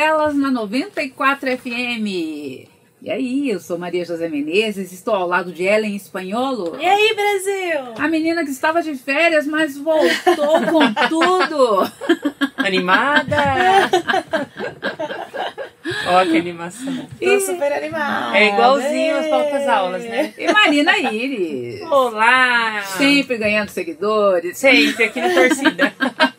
delas na 94 FM. E aí, eu sou Maria José Menezes, estou ao lado de Ellen Espanholo. E aí, Brasil? A menina que estava de férias, mas voltou com tudo. Animada! Ó, que animação. Tô super animada. É igualzinho as outras aulas, né? E Marina Iris. Olá! Sempre ganhando seguidores. Sempre aqui na torcida.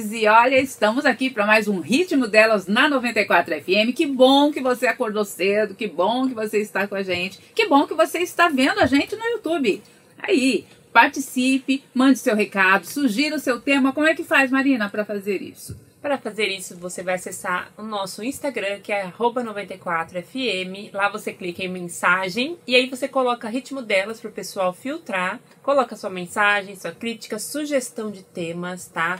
E olha, estamos aqui para mais um ritmo delas na 94 FM. Que bom que você acordou cedo, que bom que você está com a gente, que bom que você está vendo a gente no YouTube. Aí, participe, mande seu recado, sugira o seu tema. Como é que faz, Marina, para fazer isso? Para fazer isso, você vai acessar o nosso Instagram, que é 94fm. Lá você clica em mensagem e aí você coloca ritmo delas para o pessoal filtrar. Coloca sua mensagem, sua crítica, sugestão de temas, tá?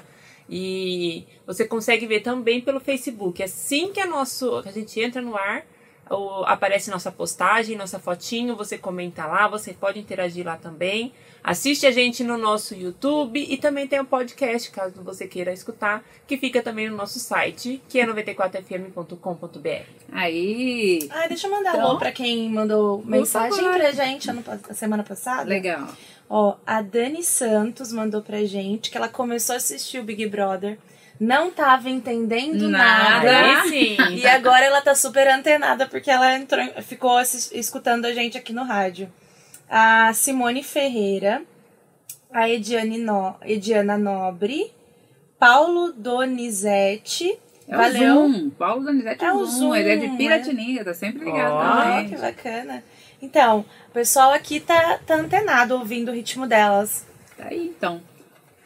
E você consegue ver também pelo Facebook. Assim que a, nosso, a gente entra no ar, ou aparece nossa postagem, nossa fotinho, você comenta lá, você pode interagir lá também. Assiste a gente no nosso YouTube e também tem um podcast, caso você queira escutar, que fica também no nosso site, que é 94fm.com.br. Aí. Ai, deixa eu mandar então, alô pra quem mandou mensagem favor. pra gente ano, a semana passada. Legal. Ó, a Dani Santos mandou pra gente que ela começou a assistir o Big Brother. Não tava entendendo Nada. nada. E agora ela tá super antenada porque ela entrou, ficou escutando a gente aqui no rádio. A Simone Ferreira, a Ediane no, Ediana Nobre, Paulo Donizete. É Valeu. o Zoom. Paulo Donizete é, É o Zoom. Zoom, Ele é de é. Piratininga, tá sempre ligado também. que bacana. Então, o pessoal aqui tá, tá antenado ouvindo o ritmo delas. Tá aí, então.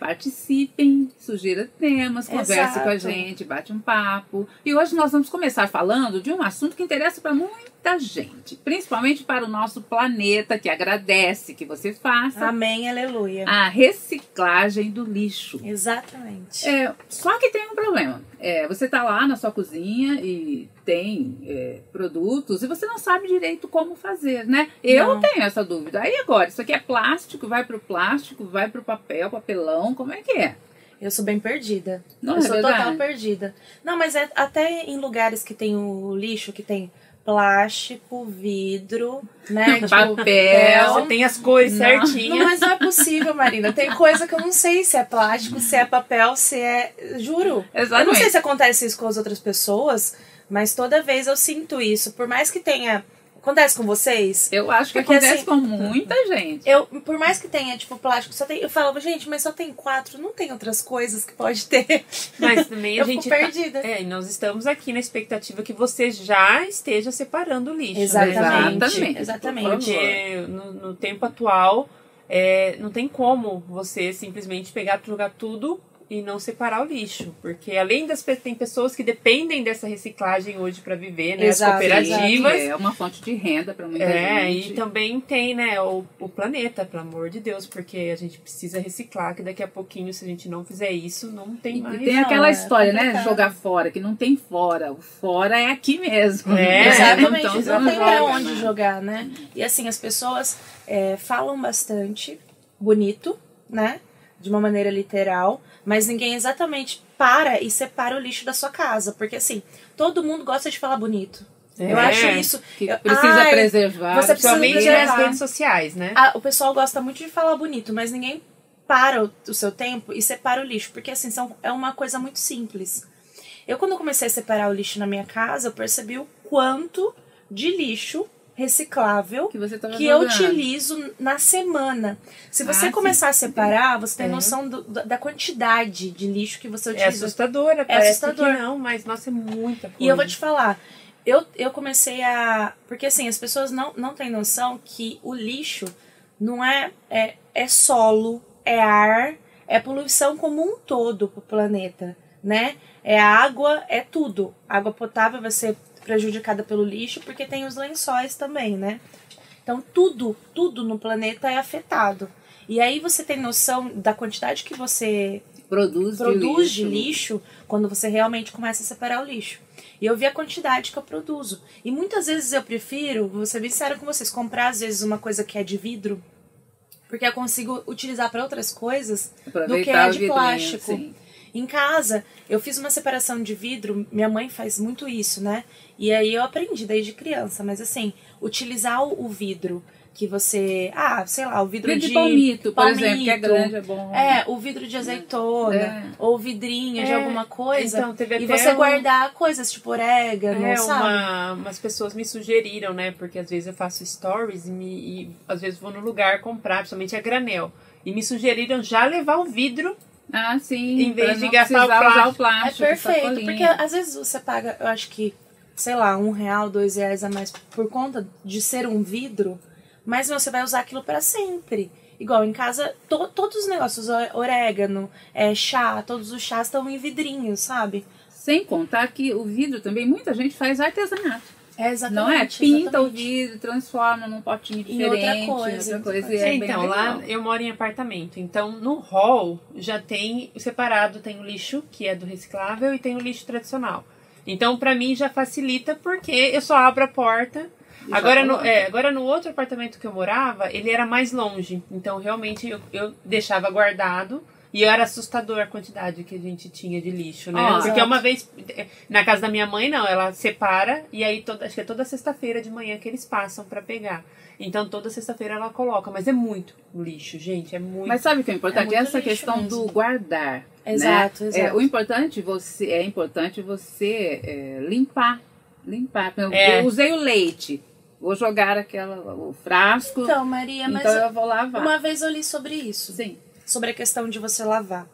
Participem, sugira temas, converse Exato. com a gente, bate um papo. E hoje nós vamos começar falando de um assunto que interessa para muita gente, principalmente para o nosso planeta, que agradece que você faça Amém, aleluia. a reciclagem do lixo. Exatamente. É, só que tem um problema. É, você tá lá na sua cozinha e tem é, produtos e você não sabe direito como fazer, né? Eu Não. tenho essa dúvida. Aí agora, isso aqui é plástico, vai pro plástico, vai pro papel, papelão, como é que é? Eu sou bem perdida. Não eu é sou verdade? total perdida. Não, mas é até em lugares que tem o lixo, que tem plástico, vidro, né? tipo, Papel. Você tem as cores Não. certinhas. Não, mas não é possível, Marina. Tem coisa que eu não sei se é plástico, se é papel, se é. Juro. Eu não Exatamente. sei se acontece isso com as outras pessoas, mas toda vez eu sinto isso. Por mais que tenha. Acontece com vocês? Eu acho que Porque, acontece assim, com muita gente. Eu, por mais que tenha, tipo, plástico, só tem. Eu falo, gente, mas só tem quatro, não tem outras coisas que pode ter. Mas também a gente tá- perdida. É, e nós estamos aqui na expectativa que você já esteja separando o lixo. né? Exatamente. Exatamente. Exatamente. Porque no, no tempo atual é, não tem como você simplesmente pegar, jogar tudo e não separar o lixo. Porque além das tem pessoas que dependem dessa reciclagem hoje para viver, né? Exato, As cooperativas. É uma fonte de renda para muita É, gente. e também tem, né, o, o planeta, pelo amor de Deus, porque a gente precisa reciclar, que daqui a pouquinho, se a gente não fizer isso, não tem E mais. tem Não, aquela é história, né? complicado. Jogar fora, que não tem fora. O fora é aqui mesmo. É, Exatamente, Então, não tem joga, pra onde né? jogar, né? E assim, as pessoas é, falam bastante bonito, né? De uma maneira literal, mas ninguém exatamente para e separa o lixo da sua casa. Porque assim, todo mundo gosta de falar bonito. Eu É, acho isso. Que eu- precisa Ai, preservar. você precisa Principalmente preservar. nas redes sociais, né? Ah, o pessoal gosta muito de falar bonito, mas ninguém para o, o seu tempo e separa o lixo, porque assim, são, é uma coisa muito simples. Eu, quando comecei a separar o lixo na minha casa, eu percebi o quanto de lixo reciclável que você tava que eu utilizo na semana. Se você Ah, começar a separar, você tem É. noção do- da da quantidade de lixo que você É utiliza. assustadora, parece assustador. que não, mas nossa, é muita coisa. E eu vou te falar, eu, eu comecei a. Porque assim, as pessoas não, não têm noção que o lixo não é, é. É solo, é ar, é poluição como um todo pro planeta, né? É água, é tudo. Água potável vai ser prejudicada pelo lixo, porque tem os lençóis também, né? Então tudo, tudo no planeta é afetado. E aí você tem noção da quantidade que você Produz, produz de de lixo quando você realmente começa a separar o lixo. E eu vi a quantidade que eu produzo. E muitas vezes eu prefiro, vou ser bem sincera com vocês, comprar às vezes uma coisa que é de vidro, porque eu consigo utilizar para outras coisas do que Aproveitar é de vidrinho, plástico. sim. Em casa, eu fiz uma separação de vidro, minha mãe faz muito isso, né? E aí eu aprendi desde criança, mas assim, utilizar o, vidro que você. Ah, sei lá, o vidro, Vidro de de. palmito, por palmito. exemplo, que é grande, é bom. É, o vidro de azeitona, É. ou vidrinho de É, alguma coisa. então, teve e até você um- guardar coisas tipo orégano, É, sabe? uma, umas pessoas me sugeriram, né? Porque às vezes eu faço stories e, me, e às vezes vou no lugar comprar, principalmente a granel. E me sugeriram já levar o vidro. Ah, sim. Em vez de gastar o usar o É plástico. perfeito, sacolinha. porque às vezes você paga, eu acho que, sei lá, um real, dois reais a mais por conta de ser um vidro, mas você vai usar aquilo para sempre. Igual em casa, to- todos os negócios, o- orégano, é, chá, todos os chás estão em vidrinhos, sabe? Sem contar que o vidro também, muita gente faz artesanato. É exatamente. não é? Pinta o vidro, transforma num potinho Em diferente. outra em coisa, outra coisa, outra e é bem então, lá legal. eu moro em apartamento. Então, no hall já tem separado, tem o lixo, que é do reciclável, e tem o lixo tradicional. Então, pra mim já facilita porque eu só abro a porta. E Agora no, é, agora no outro apartamento que eu morava, ele era mais longe. Então, realmente, eu, eu deixava guardado. E era assustador a quantidade que a gente tinha de lixo, né? Ó. Porque Exato. uma vez, na casa da minha mãe, não, ela separa e aí toda, acho que é toda sexta-feira de manhã que eles passam pra pegar. Então toda sexta-feira ela coloca, mas é muito lixo, gente, é muito. Mas sabe o que é importante? É Essa questão mesmo. do guardar. Exato, né? exato. É, o importante você é importante você é, limpar, limpar. Eu, É. eu usei o leite, vou jogar aquela o frasco, então, Então, Maria, mas eu vou lavar. uma vez eu li sobre isso. Sim. Sobre a questão de você lavar.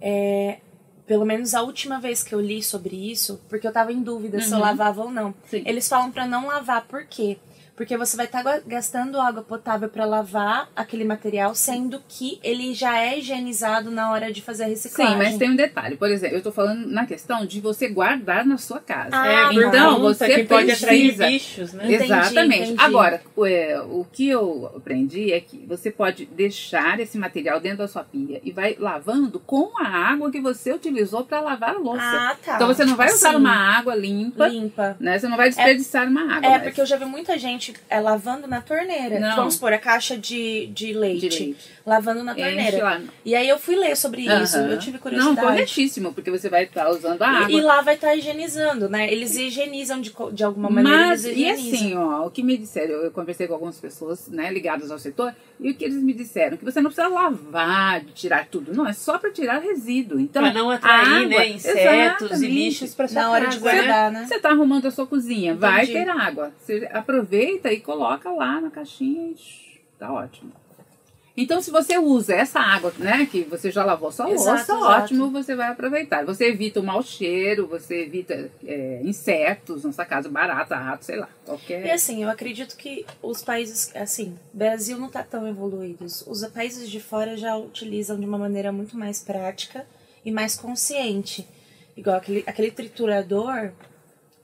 É, pelo menos a última vez que eu li sobre isso, porque eu tava em dúvida se eu Uhum. lavava ou não. Sim. Eles falam pra não lavar, por quê? Porque você vai estar gastando água potável pra lavar aquele material, sendo que ele já é higienizado na hora de fazer a reciclagem. Sim, mas tem um detalhe. Por exemplo, eu tô falando na questão de você guardar na sua casa. Ah, é, tá. então, você que pode atrair precisa- bichos, né? Entendi, Exatamente. entendi. Agora, o, é, o que eu aprendi é que você pode deixar esse material dentro da sua pia e vai lavando com a água que você utilizou para lavar a louça. Ah, tá. Então você não vai usar Assim, uma água limpa, limpa. né? Você não vai desperdiçar uma água. É, mas- porque eu já vi muita gente é, lavando na torneira. Não. Vamos supor, a caixa de, de, leite, de leite. Lavando na torneira. E aí eu fui ler sobre isso, eu tive Não, curiosidade. corretíssimo, porque você vai estar usando a água. E, e lá vai estar higienizando, né? Eles higienizam de, de alguma maneira. Mas, eles e assim, ó, o que me disseram, eu conversei com algumas pessoas, né, ligadas ao setor, e o que eles me disseram, que você não precisa lavar, de tirar tudo, não, é só para tirar resíduo. Então, Pra não atrair, a água- né, insetos e lixos pra sua Na hora de casa, né? guardar, né? Você tá arrumando a sua cozinha, vai Entendi. ter água. Você aproveita e coloca lá na caixinha e tá ótimo. Então, se você usa essa água, né, que você já lavou sua Exato, louça, exato. ótimo, você vai aproveitar. Você evita o mau cheiro, você evita é, insetos na sua casa, barata, rato, sei lá, qualquer... E assim, eu acredito que os países, assim, Brasil não tá tão evoluídos. Os países de fora já utilizam de uma maneira muito mais prática e mais consciente. Igual aquele, aquele triturador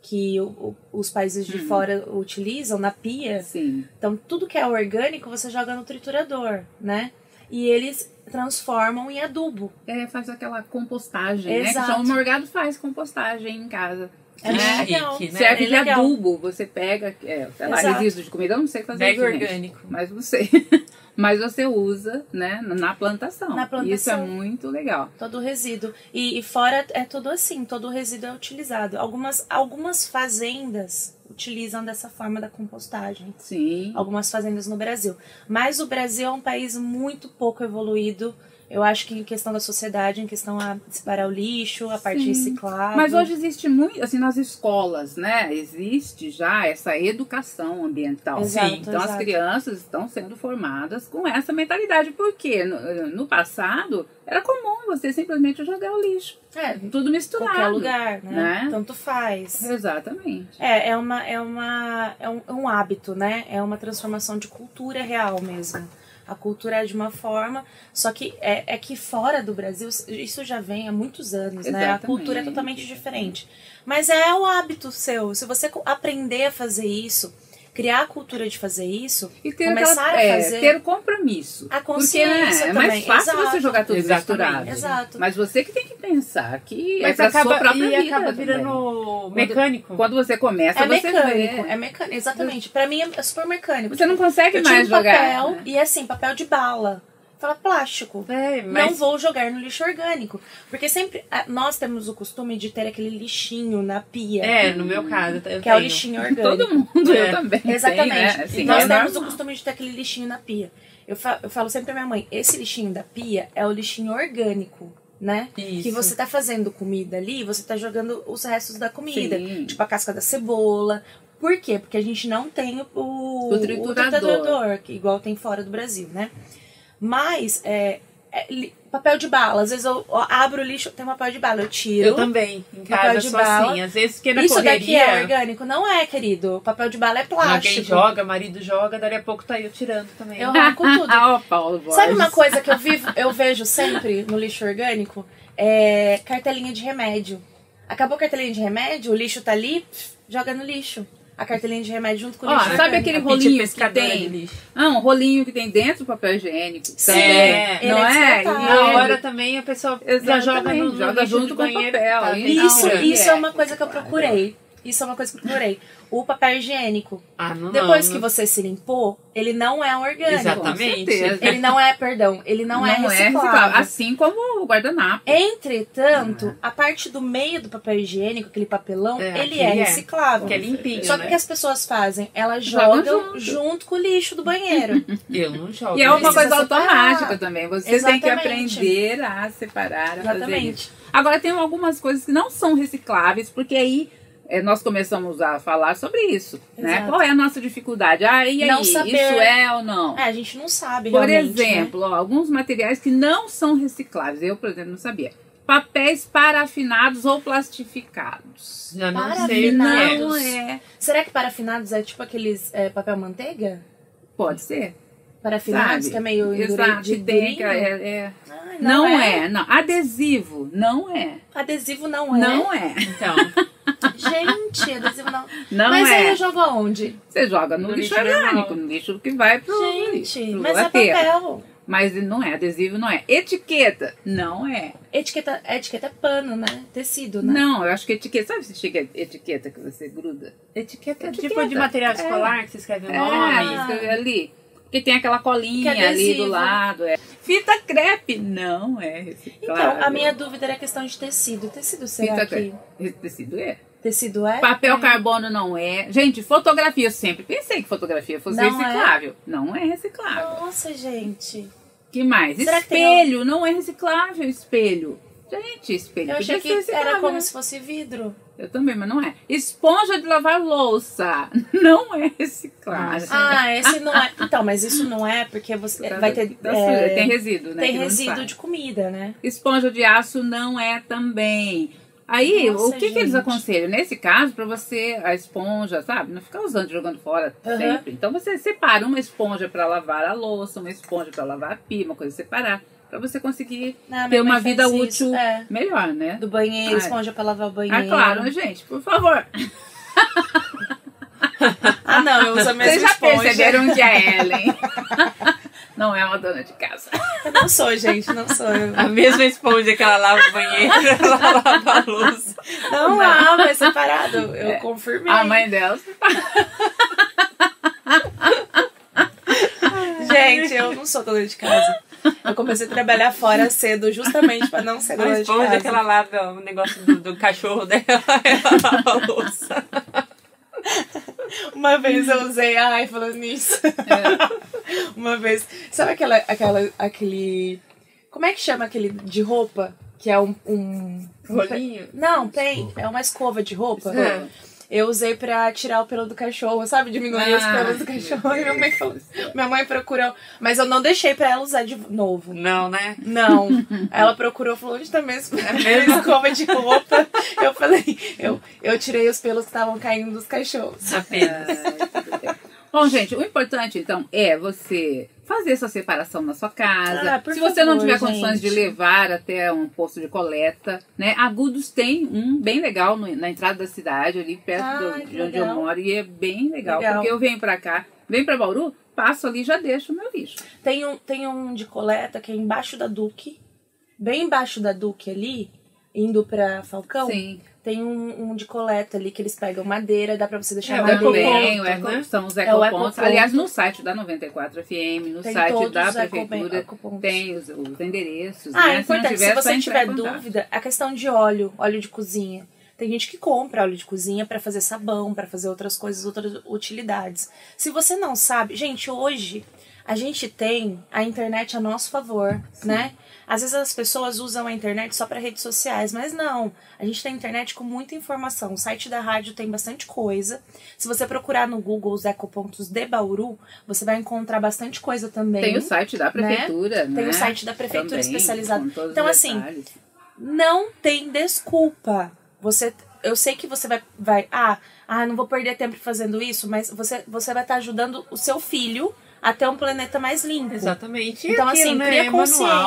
que o- o- os países de fora utilizam na pia. Sim. Então, tudo que é orgânico você joga no triturador, né? E eles transformam em adubo. É, faz aquela compostagem, né? Que Exato. só o morgado faz compostagem em casa. É Que né? legal. chique, né? Serve É de legal. adubo, você pega, é, sei lá, Exato. resíduos de comida, eu não sei fazer gente. orgânico. Mas você, mas você usa, né, na plantação. Na plantação. Isso é muito legal. Todo o resíduo. E, e fora é tudo assim, todo o resíduo é utilizado. Algumas, algumas fazendas utilizam dessa forma da compostagem. Sim. Algumas fazendas no Brasil. Mas o Brasil é um país muito pouco evoluído. Eu acho que em questão da sociedade, em questão a separar o lixo, a parte Sim. reciclável. Mas hoje existe muito, assim, nas escolas, né? Existe já essa educação ambiental. Exato, então as exato. crianças estão sendo formadas com essa mentalidade. Porque no, no passado era comum você simplesmente jogar o lixo. É, Tudo misturado. qualquer lugar, né? né? Tanto faz. Exatamente. É, é, uma, é, uma, é um, é um hábito, né? É uma transformação de cultura real mesmo. A cultura é de uma forma, só que é, é que fora do Brasil, isso já vem há muitos anos, né? A Exatamente. cultura é totalmente diferente. Mas é o hábito seu. Se você aprender a fazer isso, criar a cultura de fazer isso, E ter, Começar aquela, a é, fazer- ter o compromisso. A Porque né, consciência é mais fácil exato. você jogar tudo misturado. Exato. Mas você que tem que pensar que é Mas pra sua acaba, própria e vida acaba também. virando mecânico. Quando você começa, é você mecânico, vê. é mecânico, exatamente. Pra mim é super mecânico. Você não consegue Eu tinha mais um papel, jogar. né? e assim, papel de bala. Fala plástico. É, Não mas vou jogar no lixo orgânico. Porque sempre nós temos o costume de ter aquele lixinho na pia. é, no meu caso, Que é o tenho. lixinho orgânico. Todo mundo, É, eu também. tenho, Exatamente. né? Assim, e nós é temos o normal. costume de ter aquele lixinho na pia. Eu, fa- eu falo sempre pra minha mãe, esse lixinho da pia é o lixinho orgânico, né? Isso. Que você tá fazendo comida ali, você tá jogando os restos da comida. Sim. Tipo a casca da cebola. Por quê? Porque a gente não tem o, o, O triturador. triturador, que igual tem fora do Brasil, né? Mas, é, é, papel de bala. Às vezes eu, abro o lixo, tem um papel de bala, eu tiro. Eu também. Em Papel casa de bala. assim. Às vezes que na Isso correria. daqui é orgânico? Não é, querido. Papel de bala é plástico. Alguém joga, marido joga, dali a pouco tá eu tirando também. Eu arranco tudo. Ah, Paulo Borges. Sabe uma coisa que eu, vivo, eu vejo sempre no lixo orgânico? É cartelinha de remédio. Acabou a cartelinha de remédio, o lixo tá ali, joga no lixo. A cartelinha de remédio junto com o Ó, lixo sabe aquele Pitty rolinho que tem? Ah, um rolinho que tem dentro do papel higiênico Sim, também. É, não é é? E Na é- hora também a pessoa já joga no, no joga lixo junto com o banheiro, papel, tá. Isso, Não, isso é. é uma coisa que eu procurei. Isso é uma coisa que eu procurei. O papel higiênico. Ah, não, Depois não, que não. você se limpou, ele não é um orgânico. Exatamente. Ele não é, perdão, ele não, é reciclável. Assim como o guardanapo. Entretanto, a parte do meio do papel higiênico, aquele papelão, É, ele é é. reciclável. Que é limpinho, Só que né? o que as pessoas fazem? Elas Jogam jogam junto. junto. com o lixo do banheiro. Eu não jogo. E é uma coisa separar. automática também. Você tem que Exatamente. aprender a separar, a fazer Exatamente. isso. Agora, tem algumas coisas que não são recicláveis, porque aí eh, nós começamos a falar sobre isso. Né? Exato. Qual é a nossa dificuldade? Ah, e aí? Não saber. Isso é ou não? É, a gente não sabe Por realmente, né? exemplo, ó, alguns materiais que não são recicláveis. Eu, por exemplo, não sabia. Papéis parafinados ou plastificados. Já não Parafinados. sei é. Não é. Será que parafinados é tipo aqueles é, papel manteiga? Pode ser. Parafinados, Sabe? que é meio Exato, de tem, é, é- Ai, Não, é. não. Adesivo, não é. Adesivo não é. Não é. Então, Gente, adesivo não. Não Mas aí é. eu jogo aonde? Você joga no, No lixo, lixo orgânico, no lixo que vai pro, Gente, pro mas é papel. Mas não é, adesivo não é. Etiqueta, não é. Etiqueta, etiqueta é pano, né? Tecido, né? Não, eu acho que etiqueta, sabe se chega etiqueta que você gruda? etiqueta, Etiqueta. tipo de material É. escolar que você escreve o É, nome. escreve ali. Porque tem aquela colinha é ali do lado. É. Fita crepe, não é reciclável. Então, a minha dúvida era a questão de tecido. Tecido será Fita que... crepe. Tecido é. Tecido é? Papel carbono não é. Gente, fotografia, eu sempre pensei que fotografia fosse Não é? reciclável. Não é reciclável. Nossa, gente. que mais? Será que espelho, não é reciclável, espelho. Gente, espelho. Eu achei que era como se fosse vidro. Eu também, mas não é. Esponja de lavar louça. Não é reciclável. Ah, esse não é. Então, mas isso não é porque você vai ter. é, tem resíduo, né? tem que resíduo de comida, né? Esponja de aço não é também. Aí, Nossa, o que, que eles aconselham? Nesse caso, para você, a esponja, sabe? Não ficar usando, jogando fora Aham. sempre. Então, você separa uma esponja para lavar a louça, uma esponja para lavar a pia, uma coisa separar. Para você conseguir Ah, ter uma vida útil é. melhor, né? Do banheiro, Ah, esponja pra lavar o banheiro. Ah, claro, gente, por favor. Ah, não, eu uso a mesma Vocês já esponja. perceberam que a Ellen não é uma dona de casa. Eu não sou, gente, não sou eu. A mesma esponja que ela lava o banheiro, ela lava a louça. Não lavo, é separado. Eu confirmei. A mãe dela. Gente, eu não sou dona de casa. Eu comecei a trabalhar fora cedo, justamente pra não ser A dona de esponja casa. que ela lava o negócio do, do cachorro dela, ela lava a louça. Uma vez eu usei, ai, falando nisso. Uma vez, sabe aquela, aquela, aquele, como é que chama aquele de roupa? Que é um, um Rolinho? Não, tem, é uma escova de roupa. É. Eu usei pra tirar o pelo do cachorro, sabe? Diminuir os Ah, pelos do cachorro. E minha mãe falou, minha mãe procurou, mas eu não deixei pra ela usar de novo. Não, né? Não. Ela procurou, falou, onde tá mesmo? A mesma escova de roupa. Eu falei, eu, eu tirei os pelos que estavam caindo dos cachorros. Apenas. Bom, gente, o importante então é você fazer essa separação na sua casa. Ah, Se você não favor, tiver condições de gente. levar até um posto de coleta, né? Agudos tem um bem legal no- na entrada da cidade, ali perto Ah, do- de onde eu moro, e é bem legal, Legal. porque eu venho pra cá, venho pra Bauru, passo ali e já deixo o meu lixo. Tem um, tem um de coleta que é embaixo da Duque. Bem embaixo da Duque ali. Indo pra Falcão, Sim. tem um, um de coleta ali que eles pegam madeira, dá pra você deixar É, madeira. Também, o Eco, né? são os É ecopontos. Ecoponto. Aliás, no site da 94 FM, no Tem site da prefeitura, ecopontos. tem os, os endereços. Ah, né? é importante. Se, tiver, Se só você tiver dúvida, a questão de óleo, óleo de cozinha. Tem gente que compra óleo de cozinha pra fazer sabão, pra fazer outras coisas, outras utilidades. Se você não sabe, gente, hoje a gente tem a internet a nosso favor, né? Às vezes as pessoas usam a internet só para redes sociais, mas não. A gente tem internet com muita informação. O site da rádio tem bastante coisa. Se você procurar no Google os ecopontos de Bauru, você vai encontrar bastante coisa também. Tem o site da prefeitura, né? Tem o site da prefeitura Também, especializado. Então, assim, não tem desculpa. Você, eu sei que você vai, vai ah, ah, não vou perder tempo fazendo isso, mas você, você vai estar ajudando o seu filho a ter um planeta mais limpo. Exatamente. E Então, aquilo, assim, né? cria é manual.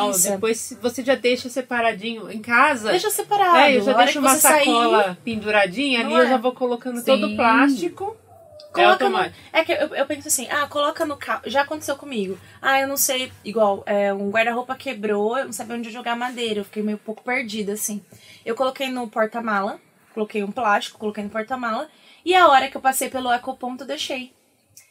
consciência. Depois você já deixa separadinho em casa. Deixa separado. É, eu já deixo uma você sair, sacola penduradinha ali, Não eu é? já vou colocando Sim. todo o plástico. é Coloca no, automático. é que eu, eu penso assim, ah, coloca no carro. Já aconteceu comigo. Ah, eu não sei, igual, é, um guarda-roupa quebrou, eu não sabia onde jogar madeira. Eu fiquei meio pouco perdida, assim. Eu coloquei no porta-mala, coloquei um plástico, coloquei no porta-mala. E a hora que eu passei pelo ecoponto, eu deixei.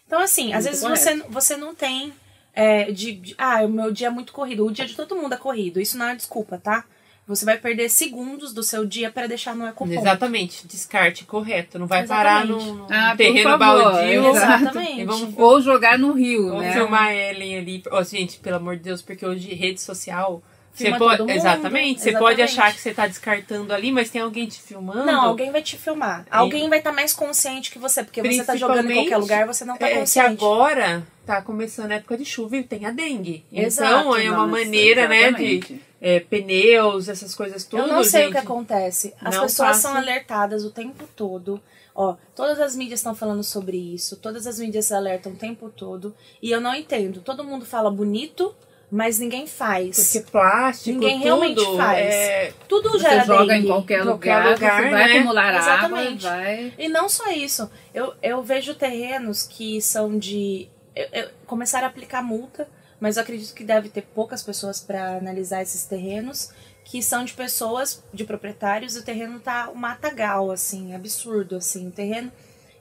Então, assim, às vezes correto. você, você não tem. é, de, de- ah, o meu dia é muito corrido. O dia de todo mundo é corrido. Isso não é desculpa, tá? Você vai perder segundos do seu dia para deixar no ecoponto. Exatamente, descarte correto. Não vai parar Exatamente. no, no Ah, terreno baldio. Exatamente. Vamos, Ou jogar no rio, vamos né? filmar a Ellen ali. Ó, gente, pelo amor de Deus, porque hoje rede social. Você pode, todo mundo, exatamente, você pode exatamente. achar que você tá descartando ali, mas tem alguém te filmando. Não, alguém vai te filmar. Alguém vai estar mais consciente que você, porque você tá jogando em qualquer lugar, você não tá é, que consciente. agora tá começando a época de chuva e tem a dengue. Exato. Então é uma Nossa, maneira, né, de exatamente. é, pneus, essas coisas tudo. Eu não sei gente. o que acontece. As Não pessoas faça. são alertadas o tempo todo. Ó, todas as mídias estão falando sobre isso, todas as mídias alertam o tempo todo. E eu não entendo. Todo mundo fala bonito, mas ninguém faz. Porque plástico, Ninguém tudo, realmente faz. é, Tudo Você gera joga dengue. em qualquer qualquer lugar, lugar, você vai né? acumular Exatamente. água, vai... E não só isso, eu, eu vejo terrenos que são de. Eu, eu- começaram a aplicar multa, mas eu acredito que deve ter poucas pessoas para analisar esses terrenos, que são de pessoas, de proprietários, e o terreno tá um matagal, assim, absurdo, assim, o terreno.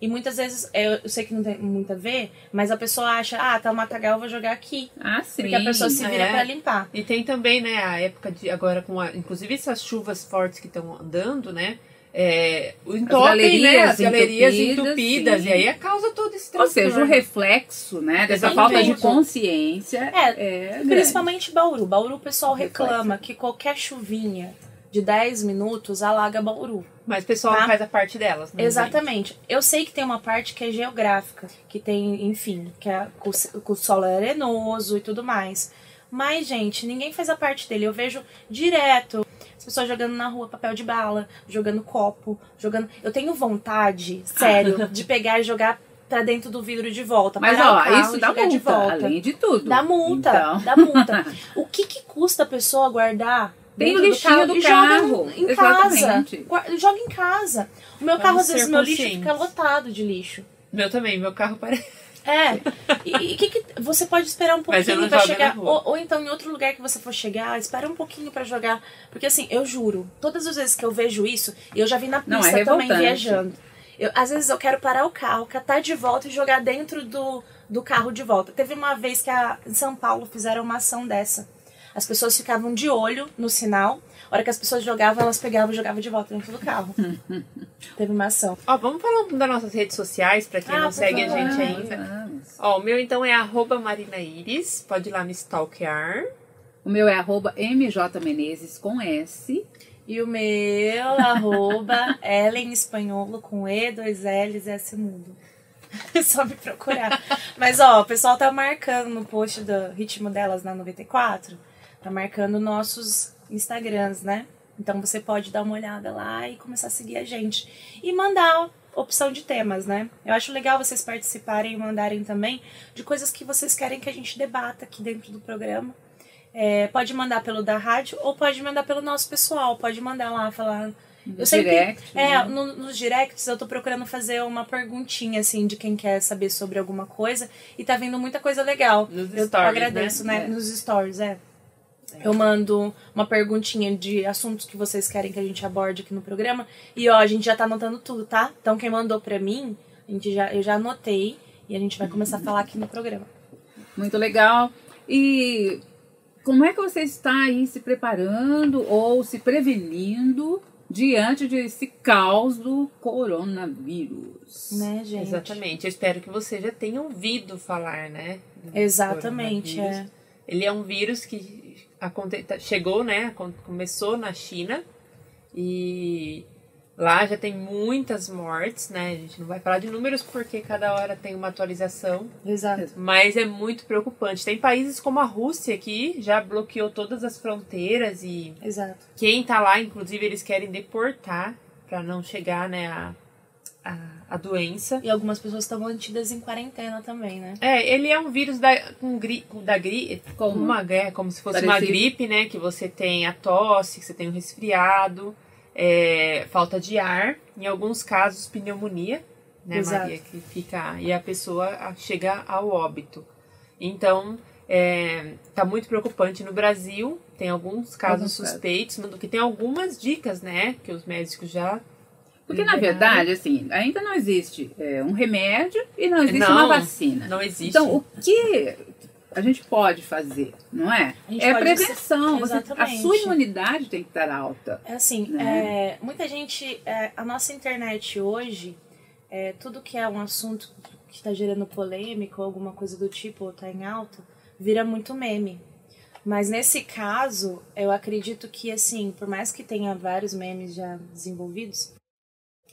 E muitas vezes, eu, eu sei que não tem muito a ver, mas a pessoa acha, ah, tá um matagal, eu vou jogar aqui. Ah, sim. Porque a pessoa se vira É. pra limpar. E tem também, né, a época de agora com a, inclusive essas chuvas fortes que estão andando, né? É, o entopem, né? galerias As galerias entupidas. E aí a causa toda esse Ou seja, o transtorno. reflexo, né, dessa Exatamente. falta de consciência É, é. Principalmente Bauru. Bauru, o pessoal Reflexo. reclama que qualquer chuvinha de 10 minutos alaga Bauru. Mas o pessoal Tá? faz a parte delas, né? Exatamente. Eu sei que tem uma parte que é geográfica, que tem, enfim, que é com, o- solo arenoso e tudo mais. Mas, gente, ninguém faz a parte dele. Eu vejo direto as pessoas jogando na rua papel de bala, jogando copo, jogando. Eu tenho vontade, sério, de pegar e jogar pra dentro do vidro de volta. Mas, ó, carro isso dá jogar de multa, volta. além de tudo. Dá multa, Então, dá multa. O que que custa a pessoa guardar dentro o lixinho do carro, joga em, casa? exatamente. Gua- Joga em casa. O meu Vamos carro, às vezes, meu lixo fica lotado de lixo. Meu também, meu carro parece. É. E, e que que você pode esperar um pouquinho jogo chegar. Ou, ou então em outro lugar que você for chegar, espera um pouquinho pra jogar. Porque assim, eu juro, todas as vezes que eu vejo isso, e eu já vi na Não, é pista também viajando. Eu, às vezes eu quero parar o carro, catar de volta e jogar dentro do, do carro de volta. Teve uma vez que a, em São Paulo fizeram uma ação dessa. As pessoas ficavam de olho no sinal. A hora que as pessoas jogavam, elas pegavam e jogavam de volta dentro do carro. Teve uma ação. Ó, vamos falar um das nossas redes sociais, pra quem Ah, não segue a favor. gente ainda. vamos. Ó, o meu então é arroba Marina Iris. Pode ir lá me stalkear. O meu é arroba MJ Menezes com S. E o meu, arroba, Ellen Espanholo, com E, dois L's e S mudo. É só me procurar. Mas, ó, o pessoal tá marcando no post do Ritmo Delas na 94, tá marcando nossos Instagrams, né? Então você pode dar uma olhada lá e começar a seguir a gente. E mandar opção de temas, né? Eu acho legal vocês participarem e mandarem também de coisas que vocês querem que a gente debata aqui dentro do programa. É, pode mandar pelo da rádio ou pode mandar pelo nosso pessoal. Pode mandar lá, falar. Eu sempre, direct, é, né? no- nos directs eu tô procurando fazer uma perguntinha, assim, de quem quer saber sobre alguma coisa. E tá vindo muita coisa legal. Nos eu stories, agradeço, né? né? É. Nos stories, é. Eu mando uma perguntinha de assuntos que vocês querem que a gente aborde aqui no programa. E ó, a gente já tá anotando tudo, tá? Então quem mandou pra mim, a gente já, eu já anotei e a gente vai começar a falar aqui no programa. Muito legal. E como é que você está aí se preparando ou se prevenindo diante desse caos do coronavírus? Né, gente? Exatamente. Eu espero que você já tenha ouvido falar, né? Exatamente, é. Ele é um vírus que aconte- tá- chegou, né? com- Começou na China e lá já tem muitas mortes, né? A gente não vai falar de números porque cada hora tem uma atualização, Exato. mas é muito preocupante. Tem países como a Rússia que já bloqueou todas as fronteiras e Exato. quem tá lá, inclusive, eles querem deportar para não chegar, né, a, a, a doença. E algumas pessoas estão mantidas em quarentena também, né? É, ele é um vírus da, com gri, da gri, Como? uma, é, como se fosse uma gripe, né? Que você tem a tosse, que você tem um resfriado, é, falta de ar, em alguns casos pneumonia, né, Exato. Maria? Que fica e a pessoa chega ao óbito. Então, é, tá muito preocupante no Brasil. Tem alguns casos Alguns casos. suspeitos, mas que tem algumas dicas, né? Que os médicos já Porque, na liberaram. verdade, assim, ainda não existe é, um remédio e não existe Não, uma vacina. não existe. Então, o que a gente pode fazer, não é? É prevenção. Você- a sua imunidade tem que estar alta. É assim, Né? é, muita gente. é, a nossa internet hoje, é, tudo que é um assunto que está gerando polêmica ou alguma coisa do tipo, ou tá em alta, vira muito meme. Mas nesse caso, eu acredito que, assim, por mais que tenha vários memes já desenvolvidos,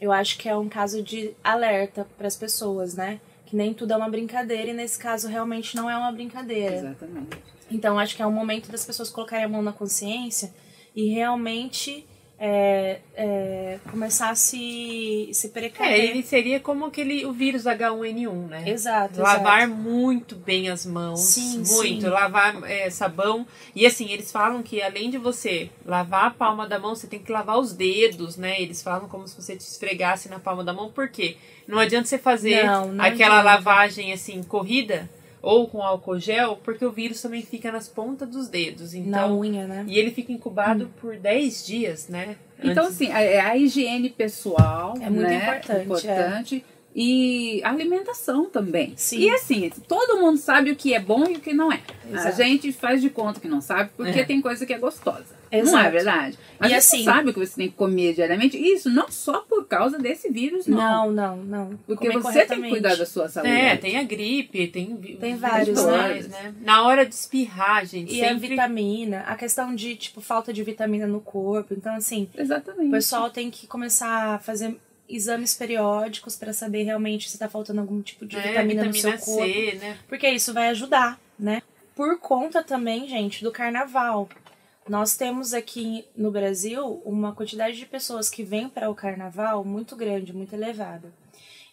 eu acho que é um caso de alerta para as pessoas, né? Que nem tudo é uma brincadeira e nesse caso realmente não é uma brincadeira. Exatamente. Então, acho que é um momento das pessoas colocarem a mão na consciência e realmente é, é, começar a se, se É, precaver. ele seria como aquele o vírus H1N1, né? Exato, Lavar exato. muito bem as mãos, Sim, muito, sim. lavar é, sabão. E assim, eles falam que além de você lavar a palma da mão, você tem que lavar os dedos, né? Eles falam como se você te esfregasse na palma da mão, por quê? Não adianta você fazer Não, não aquela adianta. lavagem assim, corrida ou com álcool gel, porque o vírus também fica nas pontas dos dedos. Na Então, unha, né? e ele fica incubado por 10 dias, né? Então, assim, a, a higiene pessoal É muito né, importante, importante. E a alimentação também. Sim. E assim, todo mundo sabe o que é bom e o que não é. A Exato. gente faz de conta que não sabe porque É. tem coisa que é gostosa. Não Exato. é verdade? A E gente assim- sabe o que você tem que comer diariamente. Isso não só por causa desse vírus, não. Não, não, não. Porque Comer você tem que cuidar da sua saúde. É, tem a gripe, tem, Tem os vários, dois, né? Na hora de espirrar, gente, E a sempre... vitamina, a questão de, tipo, falta de vitamina no corpo. Então, assim, Exatamente. o pessoal tem que começar a fazer exames periódicos para saber realmente se tá faltando algum tipo de É, vitamina, no seu vitamina corpo. C, né? Porque isso vai ajudar, né? Por conta também, gente, do carnaval. Nós temos aqui no Brasil uma quantidade de pessoas que vêm para o carnaval muito grande, muito elevada.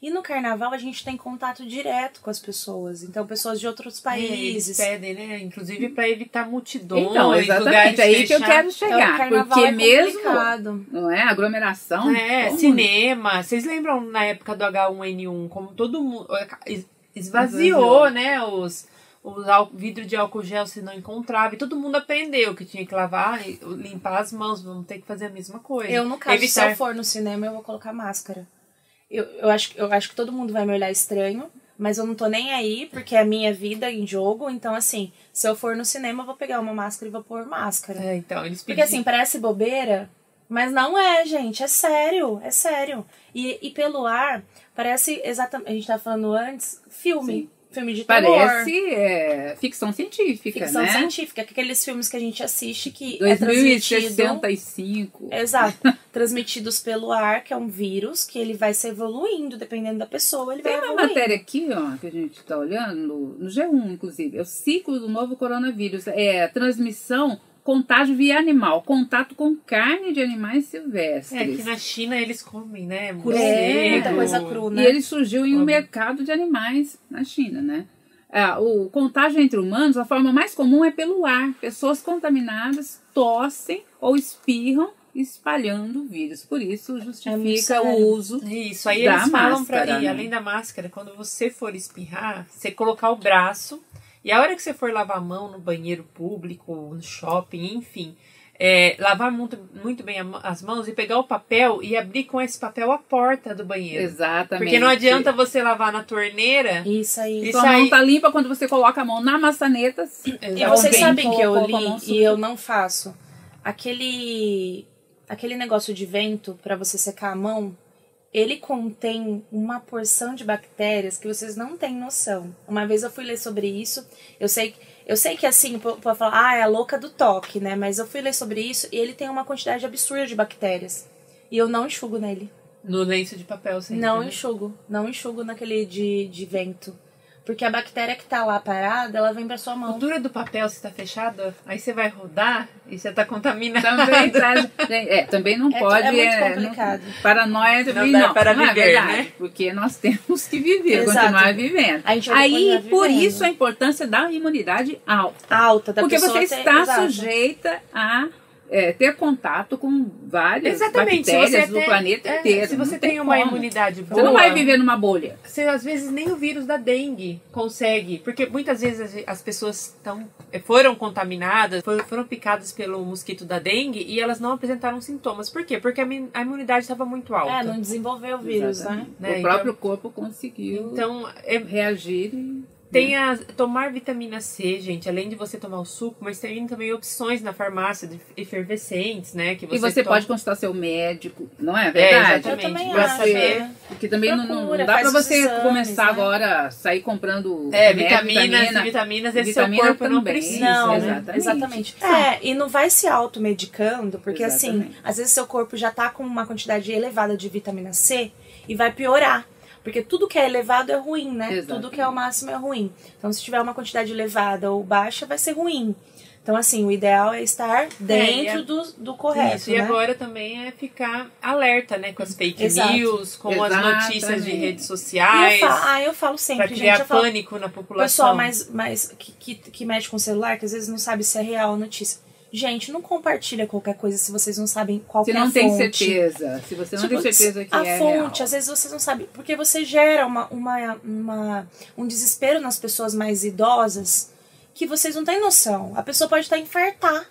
E no carnaval a gente tem contato direto com as pessoas. Então, pessoas de outros É, eles países. pedem, né? Inclusive pra evitar multidões, Então, exatamente. É aí que eu quero Então, chegar. o carnaval porque é mesmo, complicado. não é? Aglomeração. É, como- cinema. Vocês lembram na época do H1N1, como todo mundo es- esvaziou, Esvaziou. né? Os, os ál- vidro de álcool gel se não encontrava. E todo mundo aprendeu que tinha que lavar e limpar as mãos. Vamos ter que fazer a mesma coisa. Eu, no caso, se Evitar eu for no cinema, eu vou colocar máscara. Eu, eu, acho, eu acho que todo mundo vai me olhar estranho, mas eu não tô nem aí, porque é a minha vida em jogo. Então, assim, se eu for no cinema, eu vou pegar uma máscara e vou pôr máscara. É, então, eles Porque assim, parece bobeira, mas não é, gente. É sério, é sério. E, e pelo ar, parece exatamente. A gente tava falando antes, filme. Sim. Filme de terror. Parece é, ficção científica, Ficção né? científica, que aqueles filmes que a gente assiste que é transmitido. 2065. Exato. Transmitidos pelo ar, que é um vírus, que ele vai se evoluindo, dependendo da pessoa, ele Tem vai uma evoluindo. matéria aqui, ó, que a gente está olhando, no, no G1, inclusive. É o ciclo do novo coronavírus. É a transmissão, contágio via animal, contato com carne de animais É, silvestres. que na China eles comem, né? É, morcego. muita coisa cru, E né? ele surgiu em um mercado de animais na China, né? Ah, o contágio entre humanos, a forma mais comum é pelo ar. Pessoas contaminadas tossem ou espirram espalhando o vírus. Por isso É justifica sério. o uso Isso, aí Da eles falam ir, né? além da máscara, quando você for espirrar, você colocar o braço E a hora que você for lavar a mão no banheiro público, no shopping, enfim, é, lavar muito, muito bem a- as mãos e pegar o papel e abrir com esse papel a porta do banheiro. Exatamente. Porque não adianta você lavar na torneira. Isso aí. Isso Sua mão aí- tá limpa quando você coloca a mão na maçaneta. E vocês sabem que eu li e eu não faço. Aquele aquele negócio de vento pra você secar a mão, ele contém uma porção de bactérias que vocês não têm noção. Uma vez eu fui ler sobre isso, eu sei eu sei que assim, pode falar, ah, é a louca do toque, né? Mas eu fui ler sobre isso e ele tem uma quantidade absurda de bactérias. E eu não enxugo nele. No lenço de papel, sempre. Não né? enxugo. Não enxugo naquele de, de vento. Porque a bactéria que tá lá parada, ela vem pra sua A mão. altura do papel, se tá fechado, aí você vai rodar e você tá contaminado. Também, traz- é, também não É- pode. é muito não- complicado. paranoia também dá não. para não é viver, verdade, né? Porque nós temos que viver, Exato. continuar vivendo. A Aí, continuar por vivendo. isso, a importância da imunidade alta. alta da Porque pessoa você está exato. sujeita a é, ter contato com várias Exatamente. Bactérias do tem- planeta é, inteiro. Se você não tem uma como. imunidade boa. Você não vai viver numa bolha. Você, às vezes nem o vírus da dengue consegue, porque muitas vezes as, as pessoas tão, eh, foram contaminadas, foram, foram picadas pelo mosquito da dengue e elas não apresentaram sintomas. Por quê? Porque a, imunidade estava muito alta. É, não desenvolveu o vírus, né? né? O Então- próprio corpo conseguiu Então, é, reagir. e- tem a, tomar vitamina C, gente, além de você tomar o suco, mas tem também opções na farmácia de efervescentes, né? Que você E você toma- pode consultar seu médico, não é verdade? exatamente. Eu também Pra acho. saber- né? Porque também não, não Procura, dá pra você exames, começar né? agora a sair comprando É, remédio, vitaminas, vitamina. vitaminas, esse Vitamina seu corpo não também. precisa, Não, né? exatamente. exatamente. É, e não vai se automedicando, porque assim, Exatamente. às vezes seu corpo já tá com uma quantidade elevada de vitamina C e vai piorar. Porque tudo que é elevado é ruim, né? Exatamente. Tudo que é o máximo é ruim. Então, se tiver uma quantidade elevada ou baixa, vai ser ruim. Então, assim, o ideal é estar dentro e a- do, do correto. Isso, e né? agora também é ficar alerta, né, com as fake Exato. news, com as Exatamente. notícias de redes E sociais, eu falo, ah, eu falo sempre, pra gente. criar falo, pânico na o população. pessoal mais, mais que, que, que mexe com o celular, que às vezes não sabe se é real a notícia. Gente, não compartilha qualquer coisa se vocês não sabem qual Se é a não tem fonte. certeza, se você não Tipo, tem certeza que a é fonte, real. às vezes vocês não sabem, porque você gera uma, uma, uma, um desespero nas pessoas mais idosas que vocês não têm noção. A pessoa pode estar infartar,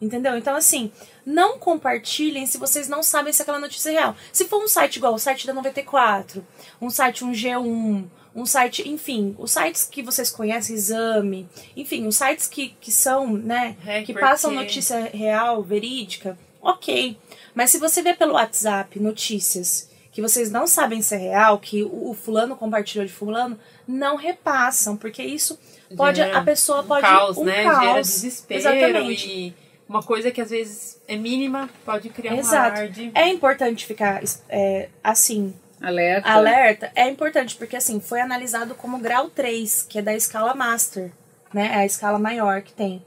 entendeu? Então, assim, não compartilhem se vocês não sabem se aquela notícia é real. Se for um site igual o site da 94, um site, um G1, um site, enfim, os sites que vocês conhecem, Exame, enfim, os sites que, que são, né, É, que passam notícia real, verídica, ok. Mas se você vê pelo WhatsApp notícias que vocês não sabem se é real, que o, o fulano compartilhou de fulano, não repassam, porque isso pode a pessoa um pode caos, um né? caos. Gera desespero Exatamente. e uma coisa que às vezes é mínima pode criar um Exato. alarde. É importante ficar é, assim, Alerta. alerta, é importante porque assim, foi analisado como grau 3, que é da escala master, né? É a escala maior que tem,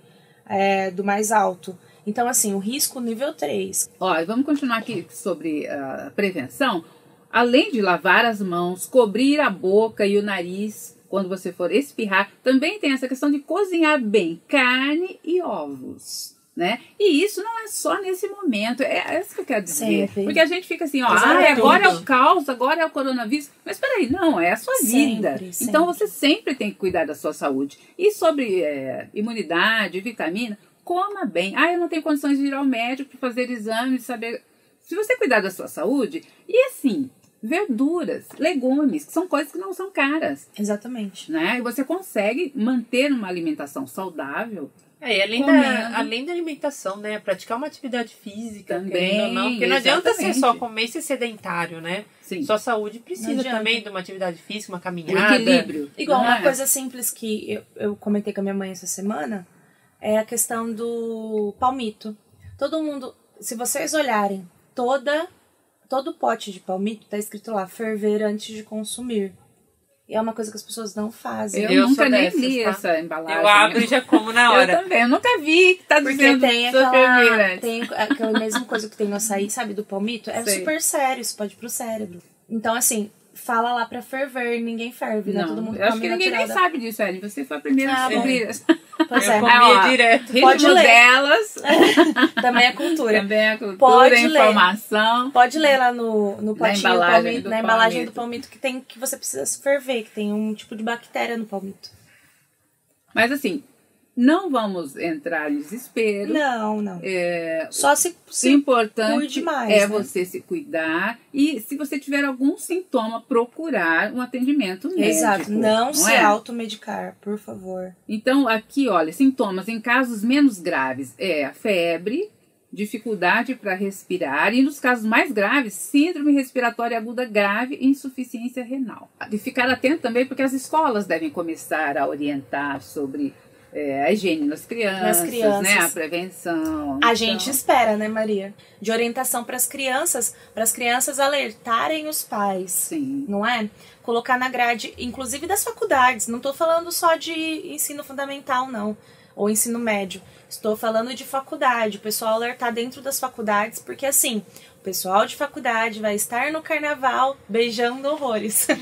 é, do mais alto. Então, assim, o risco nível 3. Ó, e vamos continuar aqui sobre a prevenção. Além de lavar as mãos, cobrir a boca e o nariz quando você for espirrar, também tem essa questão de cozinhar bem carne e ovos. Né? E isso não é só nesse momento, é isso que eu quero dizer. Sempre. Porque a gente fica assim, ó, ah, agora é o caos, agora é o coronavírus. Mas peraí, não, é a sua Sempre, vida. sempre. Então você sempre tem que cuidar da sua saúde. E sobre é, imunidade, vitamina, coma bem. Ah, eu não tenho condições de ir ao médico para fazer exames, saber. Se você cuidar da sua saúde, e assim, verduras, legumes, que são coisas que não são caras, Exatamente. né? E você consegue manter uma alimentação saudável É, e além Comendo. da, além da alimentação, né? Praticar uma atividade física Também, ou não. Porque não adianta ser exatamente. só comer e ser sedentário, né? Sim. Sua saúde Não precisa adianta. também de uma atividade física, uma caminhada. equilíbrio. Igual não uma é? coisa simples que eu, eu comentei com a minha mãe essa semana é a questão do palmito. Todo mundo, se vocês olharem, toda todo pote de palmito tá escrito lá ferver antes de consumir. E é uma coisa que as pessoas não fazem. Eu, Eu nunca nem dessas, li tá? essa embalagem. Eu abro e já como na Eu hora. também, eu nunca vi que tá Porque dizendo tem aquela, tem aquela mesma coisa que tem no açaí, sabe, do palmito. É Sei. super sério, isso pode ir pro cérebro. Então, assim, fala lá pra ferver, ninguém ferve, né? Não, Todo mundo eu acho que ninguém nem sabe disso, Ellen. Você foi a primeira Ah, a essa. Pois eu é, comia Ah, ó, direto. Pode ler. delas, também é cultura. também a cultura, Pode a ler. informação. Pode ler lá no, no Na potinho do embalagem palmito, do na embalagem palmito. do palmito que tem que você precisa ferver, que tem um tipo de bactéria no palmito. Mas assim, não vamos entrar em desespero. Não, não. É, Só se, se importante cuide mais, é né? você se cuidar e se você tiver algum sintoma, procurar um atendimento médico. Exato, não, se é? automedicar, por favor. Então, aqui, olha, sintomas em casos menos graves é a febre, dificuldade para respirar e nos casos mais graves, síndrome respiratória aguda grave e insuficiência renal. E ficar atento também porque as escolas devem começar a orientar sobre é, a higiene nas crianças, Nas crianças. né, a prevenção. A Então, gente espera, né, Maria? De orientação para as crianças, para as crianças alertarem os pais. Sim. não é? Colocar na grade, inclusive das faculdades. Não estou falando só de ensino fundamental, não. Ou ensino médio. Estou falando de faculdade. O pessoal alertar dentro das faculdades, porque assim, o pessoal de faculdade vai estar no carnaval beijando horrores.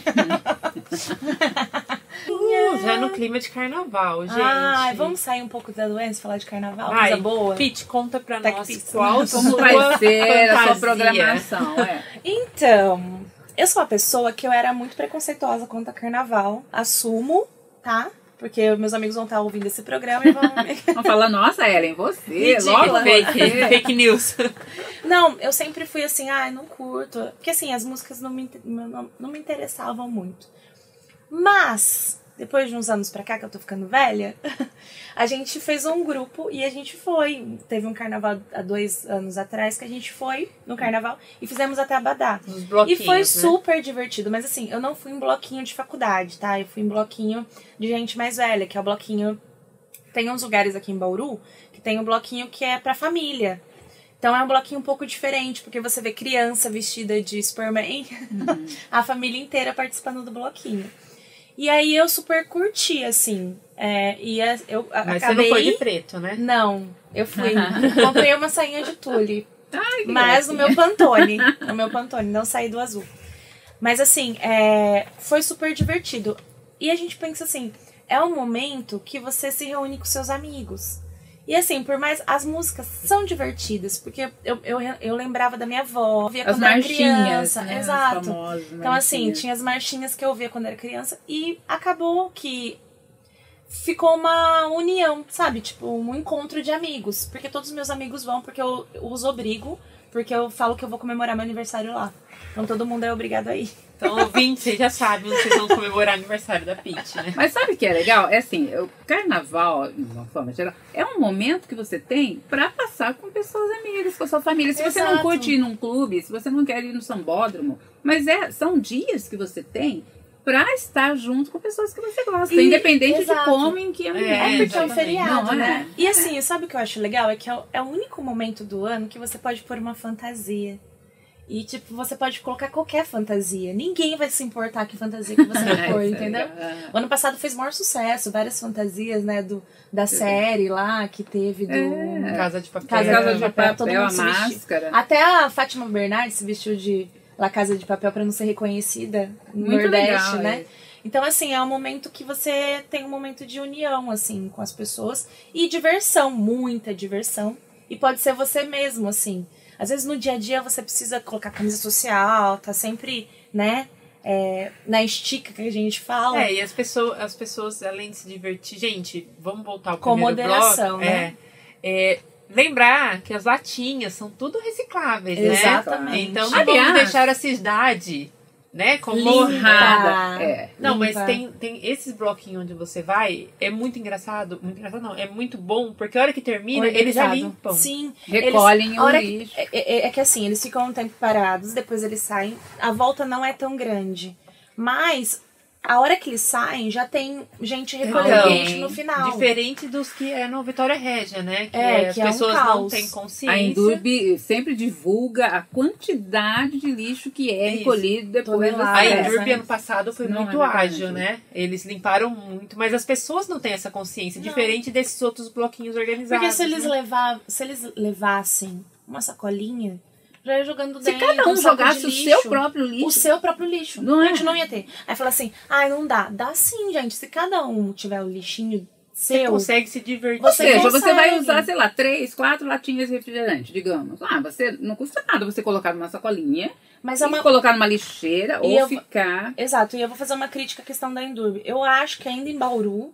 Uh, já no clima de carnaval, gente. Ai, vamos sair um pouco da doença, falar de carnaval, Vai, coisa boa. Pete, conta pra Tech nós Pizza. qual Como vai ser a sua programação? É. Então, eu sou uma pessoa que eu era muito preconceituosa quanto a carnaval. Assumo, tá? Porque meus amigos vão estar ouvindo esse programa e vão. Vão falar, nossa, Ellen, você, Ridícula. logo Fake, fake news. Não, eu sempre fui assim, ai, não curto. Porque assim, as músicas não me, não, não me interessavam muito. Mas, depois de uns anos pra cá, que eu tô ficando velha, a gente fez um grupo e a gente foi. Teve um carnaval há dois anos atrás que a gente foi no carnaval e fizemos até Abadá. E foi né? super divertido, mas assim, eu não fui em bloquinho de faculdade, tá? Eu fui em bloquinho de gente mais velha, que é o bloquinho. Tem uns lugares aqui em Bauru que tem um bloquinho que é pra família. Então é um bloquinho um pouco diferente, porque você vê criança vestida de Superman, a família inteira participando do bloquinho. E aí eu super curti, assim. É, e a- eu Mas acabei. você não foi de preto, né? Não, eu fui. Comprei uma sainha de tule. Ai, Mas no gracinha. meu Pantone. No meu Pantone, não saí do azul. Mas assim, é, foi super divertido. E a gente pensa assim, é um momento que você se reúne com seus amigos. E assim, por mais. As músicas são divertidas, porque eu, eu, eu lembrava da minha avó, via As quando era marchinhas, criança. né? as Exato. famosas Então, assim, tinha as marchinhas que eu via quando era criança e acabou que ficou uma união, sabe? Tipo, um encontro de amigos. Porque todos os meus amigos vão, porque eu os obrigo, porque eu falo que eu vou comemorar meu aniversário lá. Então todo mundo é obrigado aí. Então, ouvinte, vocês já sabem onde vocês vão comemorar o aniversário da Pete, né? Mas sabe o que é legal? É assim, o carnaval, de uma forma geral, é um momento que você tem pra passar com pessoas amigas, com a sua família. Se você não Exato. curte ir num clube, se você não quer ir no sambódromo, mas é, são dias que você tem pra estar junto com pessoas que você gosta, E- independente exato. de como, em que ambiente. É, porque é um exatamente. feriado, Não, né? é. E assim, sabe o que eu acho legal? É que é o, é o único momento do ano que você pode pôr uma fantasia. E, tipo, você pode colocar qualquer fantasia. Ninguém vai se importar que fantasia que você vai pôr, É, entendeu? é. O ano passado fez maior sucesso, várias fantasias, né, do, da série lá que teve do. É. Casa de papel. Casa Casa de de papel, papel, todo a mundo se vestiu. máscara. Até a Fátima Bernardes se vestiu de La Casa de Papel pra não ser reconhecida no Muito Nordeste, legal, né? é. Então, assim, é um momento que você tem um momento de união, assim, com as pessoas. E diversão, muita diversão. E pode ser você mesmo, assim. Às vezes no dia a dia você precisa colocar camisa social, tá sempre, né? é, na estica que a gente fala. É, e as pessoas, as pessoas, além de se divertir, gente, vamos voltar ao Com primeiro moderação, bloco. né? É, é, lembrar que as latinhas são tudo recicláveis, Exatamente. né? Então não Aliás- vamos deixar a cidade, né, como Limpa. Borrada, é. Não, mas Limpa. tem, tem esses bloquinhos onde você vai, é muito engraçado, muito engraçado não, é muito bom, porque a hora que termina, eles já limpam. Sim. Recolhem eles, o hora que- lixo. é, é- é que assim, eles ficam um tempo parados, depois eles saem. A volta não é tão grande. Mas a hora que eles saem, já tem gente recolhendo Então, lixo no final. Diferente dos que é no Vitória Régia, né? Que É, as que é um pessoas não têm consciência. A Endurbe sempre divulga a quantidade de lixo que é Isso. recolhido depois da A Endurbe né? ano passado foi Não, muito é ágil, né? Eles limparam muito, mas as pessoas não têm essa consciência, Não. diferente desses outros bloquinhos organizados. Porque se eles, né? levar, se eles levassem uma sacolinha, já ia jogando Se dentro. cada um saco jogasse o seu próprio lixo. O seu próprio lixo. Não a é? gente não ia ter. Aí fala assim, ai, não dá. Dá sim, gente. Se cada um tiver o lixinho Você seu. consegue se divertir. Ou Você seja, você consegue. vai usar, sei lá, três, quatro latinhas de refrigerante, digamos. Ah, você não custa nada você colocar numa sacolinha Mas e é uma, colocar numa lixeira E ou eu- ficar. Exato, e eu vou fazer uma crítica à questão da Endurbe. Eu acho que ainda em Bauru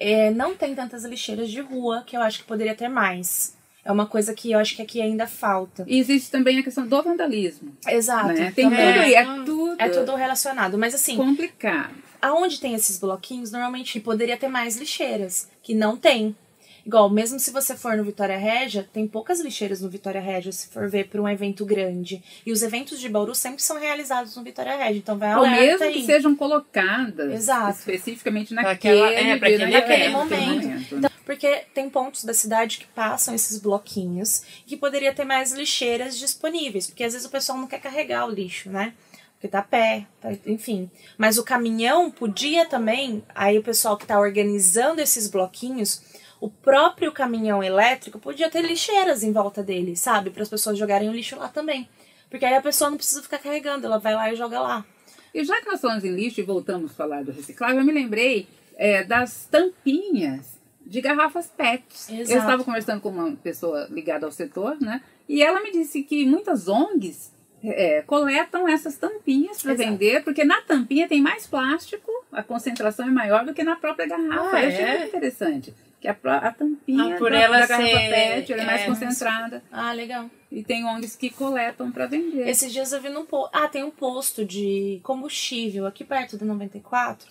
é, não tem tantas lixeiras de rua, que eu acho que poderia ter mais. É uma coisa que eu acho que aqui ainda falta. E existe também a questão do vandalismo. Exato. Né? Tem tudo também. aí, é tudo, É tudo relacionado. Mas assim, complicado. aonde tem esses bloquinhos, normalmente poderia ter mais lixeiras, que não tem. Igual, mesmo se você for no Vitória Régia, tem poucas lixeiras no Vitória Régia, se for ver para um evento grande. E os eventos de Bauru sempre são realizados no Vitória Régia, então vai Ou alerta mesmo aí. que sejam colocadas Exato. especificamente naquele, aquela- é, pra dia, aquele naquele momento. momento. Então, porque tem pontos da cidade que passam esses bloquinhos que poderia ter mais lixeiras disponíveis, porque às vezes o pessoal não quer carregar o lixo, né? Porque tá a pé, tá- enfim. Mas o caminhão podia também, aí o pessoal que tá organizando esses bloquinhos, o próprio caminhão elétrico podia ter lixeiras em volta dele, sabe? Para as pessoas jogarem o lixo lá também. Porque aí a pessoa não precisa ficar carregando, ela vai lá e joga lá. E já que nós falamos em lixo e voltamos a falar do reciclável, eu me lembrei é, das tampinhas de garrafas PET. Exato. Eu estava conversando com uma pessoa ligada ao setor, né? E ela me disse que muitas ONGs é, coletam essas tampinhas para vender, porque na tampinha tem mais plástico, a concentração é maior do que na própria garrafa. Ah, eu achei é? muito interessante. Que a, pró- a tampinha Ah, por da, ela da garrafa ser- PET ela é mais é. concentrada. Ah, legal. E tem ONGs que coletam para vender. Esses dias eu vi num posto. Ah, tem um posto de combustível aqui perto do 94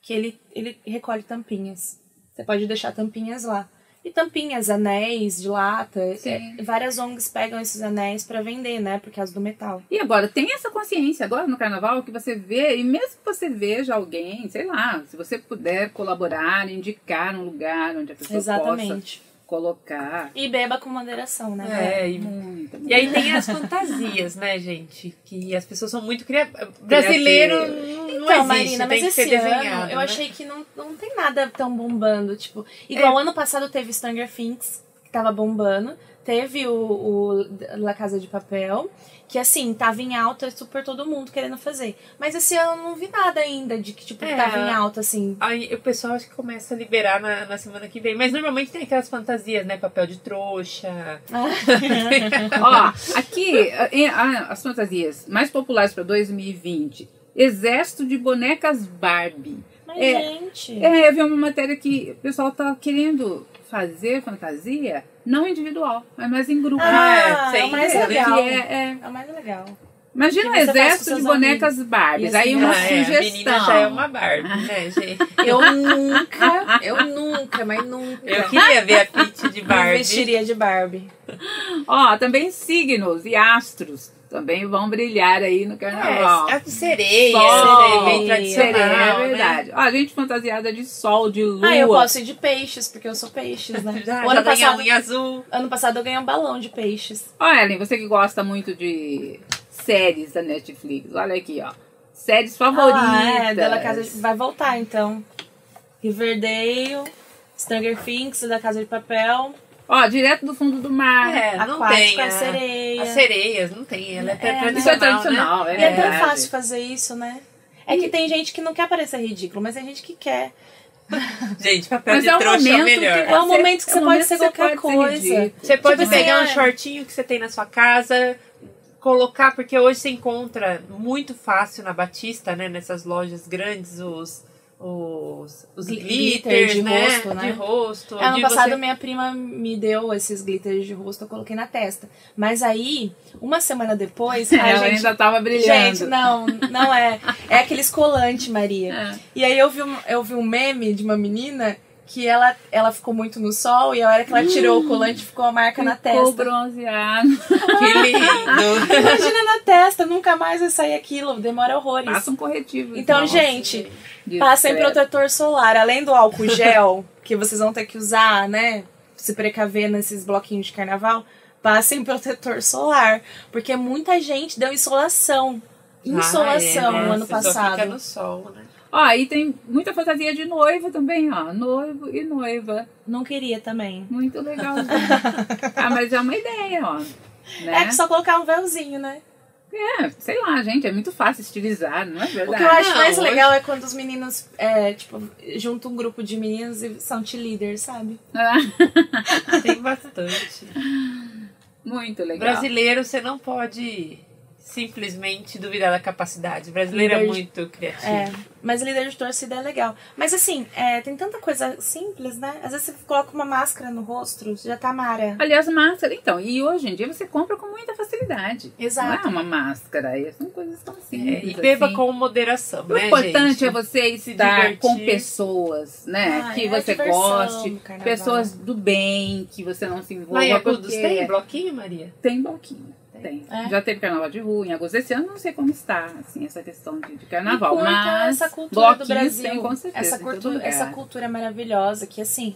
que ele, ele recolhe tampinhas. Você pode deixar tampinhas lá. E tampinhas, anéis de lata. É, várias ONGs pegam esses anéis pra vender, né? Por causa do metal. E agora, tem essa consciência agora no carnaval que você vê, e mesmo que você veja alguém, sei lá, se você puder colaborar, indicar um lugar onde a pessoa possa Exatamente. Colocar. E beba com moderação, né? É, e, Muito, e aí tem as fantasias, né, gente? Que as pessoas são muito criativas. Brasileiro não, não Então, existe, Marina, mas esse ano eu né? achei que não, não tem nada tão bombando. Tipo, igual ano passado teve Stranger Things, que tava bombando. Teve o, o La Casa de Papel, que assim, tava em alta, super todo mundo querendo fazer. Mas esse ano eu não vi nada ainda de que, tipo, É. tava em alta, assim. Aí o pessoal acho que começa a liberar na, na semana que vem. Mas normalmente tem aquelas fantasias, né? Papel de trouxa. Ó, aqui, ah, as fantasias mais populares para 2020. Exército de bonecas Barbie. Mas, É, gente. É, eu vi uma matéria que o pessoal tá querendo fazer fantasia não individual, mas mais em grupo. Ah, É, é o mais tem, legal. Que é, é. É o mais legal. Imagina um exército de bonecas Barbies. E Aí assim, uma Ah, é, sugestão. a menina já é uma Barbie, né, gente? Eu nunca, eu nunca, mas nunca. Eu queria ver a Pitty de Barbie. vestiria de Barbie. Ó, também signos e astros também vão brilhar aí no carnaval. É, a de sereia, Sol, sereia bem tradicional, sereia, é né? verdade. Ó, a gente fantasiada de sol, de lua. Ah, eu posso ir de peixes, porque eu sou peixes, né? Já, o já ano tem a passado, unha azul. ano passado eu ganhei um balão de peixes. Ó, Ellen, você que gosta muito de séries da Netflix, olha aqui, ó. Séries favoritas. Ah, é, da Casa de... Vai voltar, então. Riverdale, Stranger Things, da Casa de Papel, Ó, direto do fundo do mar. É, não Aquático, tem. a a- sereia. As sereias, não tem. Ela é, É, tradicional, Isso é tradicional, né? é, E é tão fácil fazer isso, né? É que tem gente que não quer parecer ridículo, mas tem gente que quer. Gente, papel Mas de é um trouxa é o momento melhor. que É um momento que é você pode ser qualquer pode ser coisa. ridículo. Você pode Tipo assim, pegar um é- shortinho que você tem na sua casa, colocar, porque hoje você encontra muito fácil na Batista, né? Nessas lojas grandes, os, os, os Glitter glitters, de né? rosto, né? De rosto. Ano de passado você- minha prima me deu esses glitters de rosto, eu coloquei na testa. Mas aí, uma semana depois, a Ela gente... ainda tava brilhando. Gente, não, não é. É aqueles colante, Maria. É. E aí eu vi, um, eu vi um meme de uma menina que ela, ela ficou muito no sol e a hora que ela tirou o colante ficou a marca na Ficou testa. bronzeado. Que lindo! Imagina na testa, nunca mais vai sair aquilo, demora horrores. Passa um corretivo. Então, Nossa, gente, passem protetor solar. Além do álcool gel, que vocês vão ter que usar, né? Se precaver nesses bloquinhos de carnaval, passem protetor solar. Porque muita gente deu insolação. Insolação Ah, é, né? ano Você só passado. fica no sol, né? Ó, aí tem muita fantasia de noivo também, ó. Noivo e noiva. Não queria também. Muito legal. ah, mas é uma ideia, ó. Né? É que só colocar um véuzinho, né? É, sei lá, gente, é muito fácil estilizar, não é O verdade? que eu acho Não, mais hoje- legal é quando os meninos, é, tipo, juntam um grupo de meninos e são cheerleaders, sabe? Ah, Tem bastante. muito legal. Brasileiro, você não pode simplesmente duvidar da capacidade. O brasileiro é Líder de- muito criativo. É, mas líder de torcida é legal. Mas assim, é, tem tanta coisa simples, né? Às vezes você coloca uma máscara no rosto, já tá mara. Aliás, máscara, então, e hoje em dia você compra com muita facilidade. Exato. Não é uma máscara, e são coisas tão É, simples. e beba assim. com moderação, O né, importante gente? é você Se estar divertir. com pessoas, né? Ah, que é você diversão goste, pessoas do bem, que você não se envolva. Agudos porque tem bloquinho, Maria? tem bloquinho. Tem. É. Já teve carnaval de rua em agosto. Esse ano não sei como está, assim, essa questão de, de carnaval. Curta mas essa cultura do Brasil. tem com certeza. essa, cultura, essa cultura maravilhosa que, assim,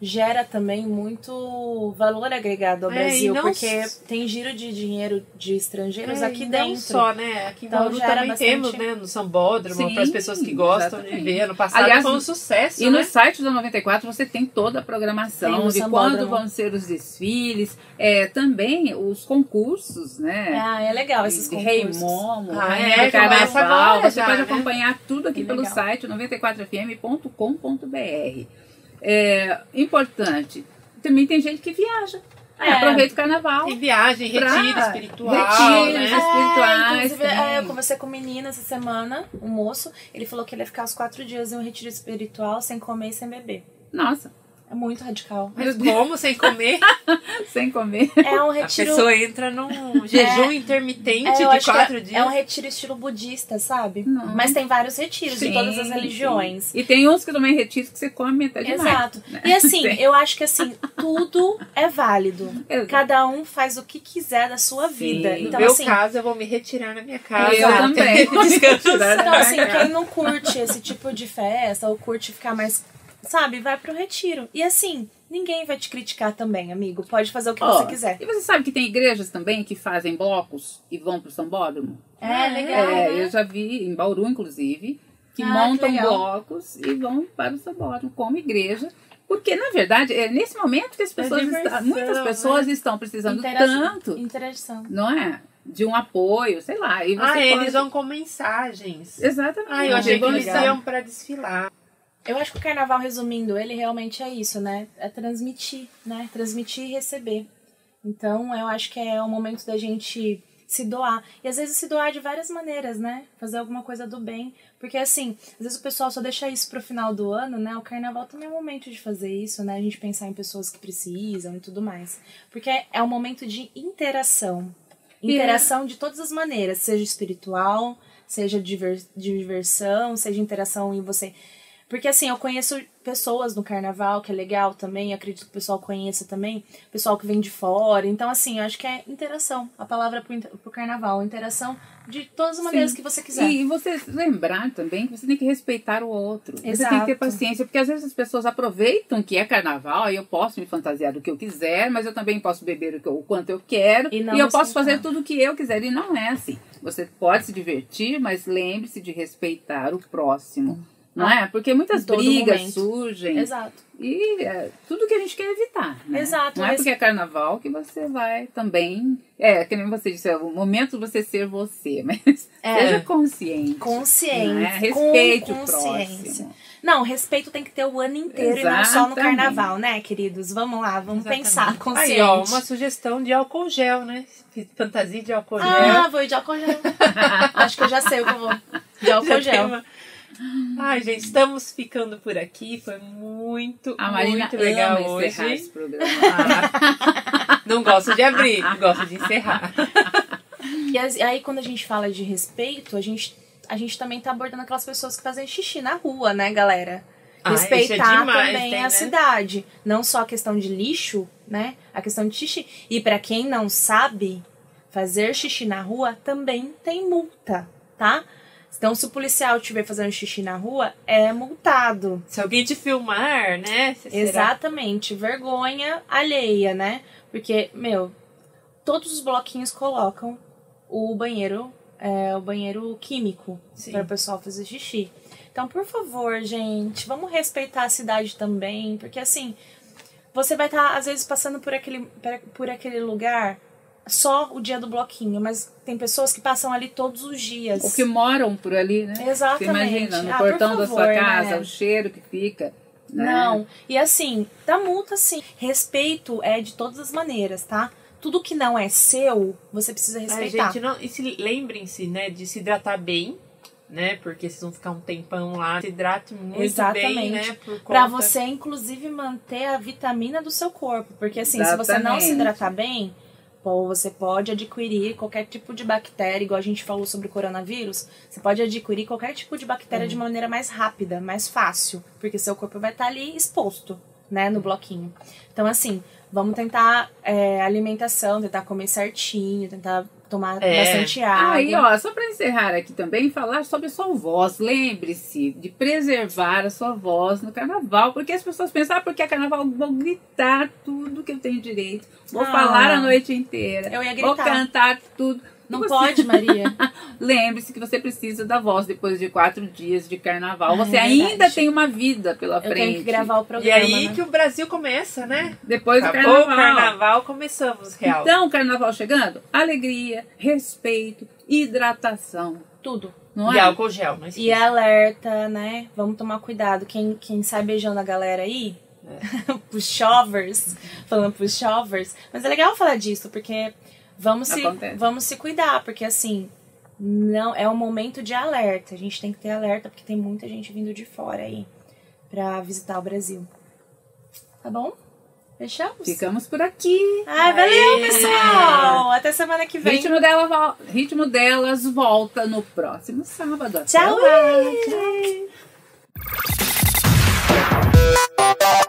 gera também muito valor agregado ao É, e Brasil, não porque s- tem giro de dinheiro de estrangeiros É, aqui e dentro. Não só, né? Aqui em Então, Bauru também bastante- temos, né? No Sambódromo, para as pessoas que gostam de exatamente. ver. Ano passado Aliás, foi um sucesso, E né? no site da 94 você tem toda a programação no de quando vão ser os desfiles, é, também os concursos, né? Ah, é legal esses de concursos. Rei Momo, Ah, Rainha é, do Carnaval. agora Você já, pode né? acompanhar tudo aqui pelo legal. site 94fm.com.br. É importante. Também tem gente que viaja. É. Aproveita o carnaval. Tem viagem, Pra- retiro espiritual, Retiros, né? espirituais, inclusive, tem. é, eu conversei com um menino essa semana, um moço, ele falou que ele ia ficar os quatro dias em um retiro espiritual sem comer e sem beber. Nossa, É muito radical. Mas como sem comer? sem comer. É um A retiro. pessoa entra num jejum intermitente É, de que quatro é, dias. é um retiro estilo budista, sabe? Não. Mas tem vários retiros de Sim, todas as sim. religiões. E tem uns que também retiros que você come metade demais. Exato. né? E assim, Tem. eu acho que assim, tudo é válido. Exato. Cada um faz o que quiser da sua vida. Sim. No Então, meu assim, caso, eu vou me retirar na minha casa. Eu também. Então, assim, quem não curte esse tipo de festa ou curte ficar mais, sabe, vai pro retiro. E assim, ninguém vai te criticar também, amigo. Pode fazer o que Ó, você quiser. E você sabe que tem igrejas também que fazem blocos e vão pro sambódromo? É, legal. É, né? eu já vi em Bauru, inclusive, que Ah, montam que blocos e vão para o sambódromo como igreja. Porque, na verdade, é nesse momento que as pessoas diversão, estão, muitas pessoas né? estão precisando Interação. tanto, Interação. não é? De um apoio, sei lá. E você Ah, pode... eles vão com mensagens. Exatamente. Ah, eu achei que eles iam pra desfilar. Eu acho que o carnaval, resumindo, ele realmente é isso, né? É transmitir, né? Transmitir e receber. Então, eu acho que é o momento da gente se doar. E às vezes se doar de várias maneiras, né? Fazer alguma coisa do bem. Porque assim, às vezes o pessoal só deixa isso pro final do ano, né? O carnaval também é um momento de fazer isso, né? A gente pensar em pessoas que precisam e tudo mais. Porque é um momento de interação. É- Interação de todas as maneiras, seja espiritual, seja diver- de diversão, seja interação em você. Porque assim, eu conheço pessoas no carnaval, que é legal também, acredito que o pessoal conheça também, pessoal que vem de fora. Então, assim, eu acho que é interação. A palavra pro, pro carnaval, interação de todas as maneiras Sim. que você quiser. E você lembrar também que você tem que respeitar o outro. Você tem Exato. que ter paciência, porque às vezes as pessoas aproveitam que é carnaval e eu posso me fantasiar do que eu quiser, mas eu também posso beber o, que o quanto eu quero E e, eu posso fazer tudo o que eu quiser. E não é assim. Você pode se divertir, mas lembre-se de respeitar o próximo. Não é? Porque muitas brigas momento. surgem Exato. e é, tudo que a gente quer evitar. Né? Exato, Não é porque é carnaval que você vai também. É, que nem você disse, é o momento de você ser você, mas É. seja consciente. Consciente. né? Respeite com o consciência. próximo. Não, respeito tem que ter o ano inteiro e não só no Exatamente. carnaval, né, queridos? Vamos lá, vamos Exatamente. pensar consciente. Aí, ó, uma sugestão de álcool gel, né? Fantasia de álcool gel. Ah, vou de álcool gel. Acho que eu já sei o que eu vou. De álcool Já gel. Ai, gente, estamos ficando por aqui. Foi muito, A Marina muito legal ama encerrar hoje. esse programa. Ah, não gosto de abrir, gosto de encerrar. E aí, quando a gente fala de respeito, a gente, a gente também tá abordando aquelas pessoas que fazem xixi na rua, né, galera? Ah, é Respeitar demais, também tem, a né? cidade. Não só a questão de lixo, né? A questão de xixi. E pra quem não sabe, fazer xixi na rua também tem multa, tá? Então, se o policial estiver fazendo xixi na rua, é multado. Se alguém te filmar, né? você será- Exatamente, vergonha alheia, né? Porque, meu, todos os bloquinhos colocam o banheiro, é, o banheiro químico para o pessoal fazer xixi. Então, por favor, gente, vamos respeitar a cidade também, porque assim, você vai estar às vezes passando por aquele por aquele lugar só o dia do bloquinho, mas tem pessoas que passam ali todos os dias. Ou que moram por ali, né? Exatamente. Você imagina, no Ah, por portão da sua favor, casa, né? o cheiro que fica. Né? Não. E assim, dá multa sim. Respeito é de todas as maneiras, tá? tudo que não é seu, você precisa respeitar. gente, não, e se lembrem-se, né, de se hidratar bem, né? Porque vocês vão ficar um tempão lá. Se hidrate muito bem, Exatamente. né? Por Pra conta- você, inclusive, manter a vitamina do seu corpo. Porque, assim, se você não Exatamente. se hidratar bem, pô, você pode adquirir qualquer tipo de bactéria, igual a gente falou sobre o coronavírus. Você pode adquirir qualquer tipo de bactéria de maneira mais rápida, mais fácil. Porque seu corpo vai estar ali exposto, né, no bloquinho. Então, assim, vamos tentar é, alimentação, tentar comer certinho, tentar tomar É. bastante água. Aí, ó, só para encerrar aqui também, falar sobre a sua voz. Lembre-se de preservar a sua voz no carnaval, porque as pessoas pensam, ah, porque é carnaval, vou gritar tudo que eu tenho direito, vou Ah. falar a noite inteira, Eu ia vou gritar. cantar tudo. Não E você- pode, Maria. Lembre-se que você precisa da voz depois de quatro dias de carnaval. Ah, você é ainda tem uma vida pela Eu frente. tenho que gravar o E programa. aí né? que o Brasil começa, né? Depois do Acabou carnaval. o carnaval, começamos, real. Então, o carnaval chegando, alegria, respeito, hidratação. Tudo. Não e é? álcool gel, não E esqueça. alerta, né? Vamos tomar cuidado. Quem, quem sai beijando a galera aí, pushovers, falando pushovers. Mas é legal falar disso, porque Vamos se, vamos se cuidar, porque assim, não é um momento de alerta. A gente tem que ter alerta, porque tem muita gente vindo de fora aí para visitar o Brasil. Tá bom? Fechamos? Ficamos por aqui. Ai, valeu, pessoal! Até semana que vem. Ritmo, dela, ritmo delas volta no próximo sábado. Tchau! Tchau.